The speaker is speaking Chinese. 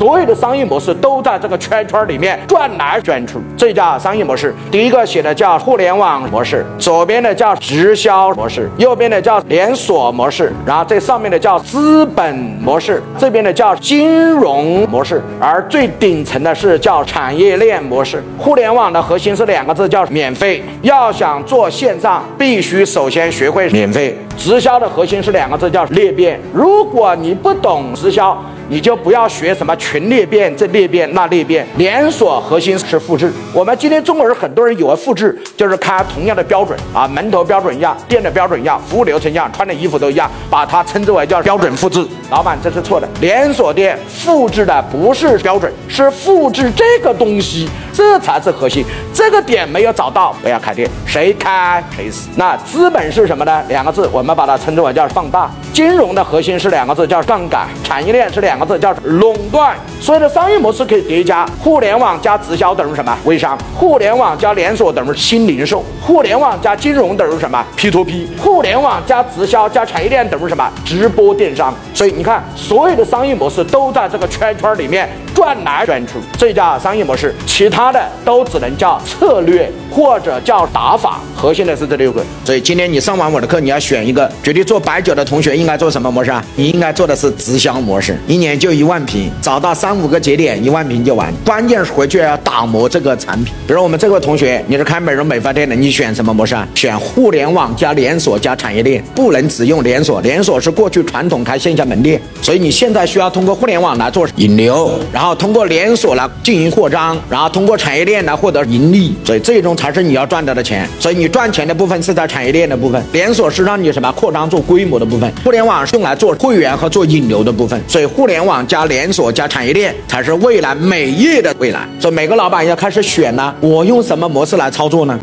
所有的商业模式都在这个圈圈里面转来转去。这叫商业模式。第一个写的叫互联网模式，左边的叫直销模式，右边的叫连锁模式，然后这上面的叫资本模式，这边的叫金融模式，而最顶层的是叫产业链模式。互联网的核心是两个字，叫免费。要想做线上，必须首先学会免费。直销的核心是两个字，叫裂变。如果你不懂直销，你就不要学什么群裂变，这裂变那裂变。连锁核心是复制。我们今天中国人很多人以为复制就是开同样的标准啊，门头标准一样，店的标准一样，服务流程一样，穿的衣服都一样，把它称之为叫标准复制。老板，这是错的。连锁店复制的不是标准，是复制这个东西，这才是核心。这个点没有找到，不要开店，谁开谁死。那资本是什么呢？两个字，我们把它称之为叫放大。金融的核心是两个字，叫杠杆。产业链是两个字，叫垄断。所有的商业模式可以叠加，互联网加直销等于什么？微商。互联网加连锁等于新零售。互联网加金融等于什么？P to P。互联网加直销加产业链等于什么？直播电商。所以你看，所有的商业模式都在这个圈圈里面转来转去，这叫商业模式。其他他的都只能叫策略或者叫打法。核心的是这六个。所以今天你上完我的课，你要选一个。决定做白酒的同学应该做什么模式啊？你应该做的是直销模式，一年就一万瓶，找到三五个节点，一万瓶就完。关键是回去要打磨这个产品。比如我们这位同学，你是开美容美发店的，你选什么模式啊？选互联网加连锁加产业链，不能只用连锁，连锁是过去传统开线下门店，所以你现在需要通过互联网来做引流，然后通过连锁来进行扩张，然后通过产业链来获得盈利，所以这种才是你要赚到的钱。所以你赚钱的部分是在产业链的部分，连锁是让你什么扩张做规模的部分，互联网是用来做会员和做引流的部分。所以互联网加连锁加产业链才是未来美业的未来。所以每个老板要开始选呢，我用什么模式来操作呢？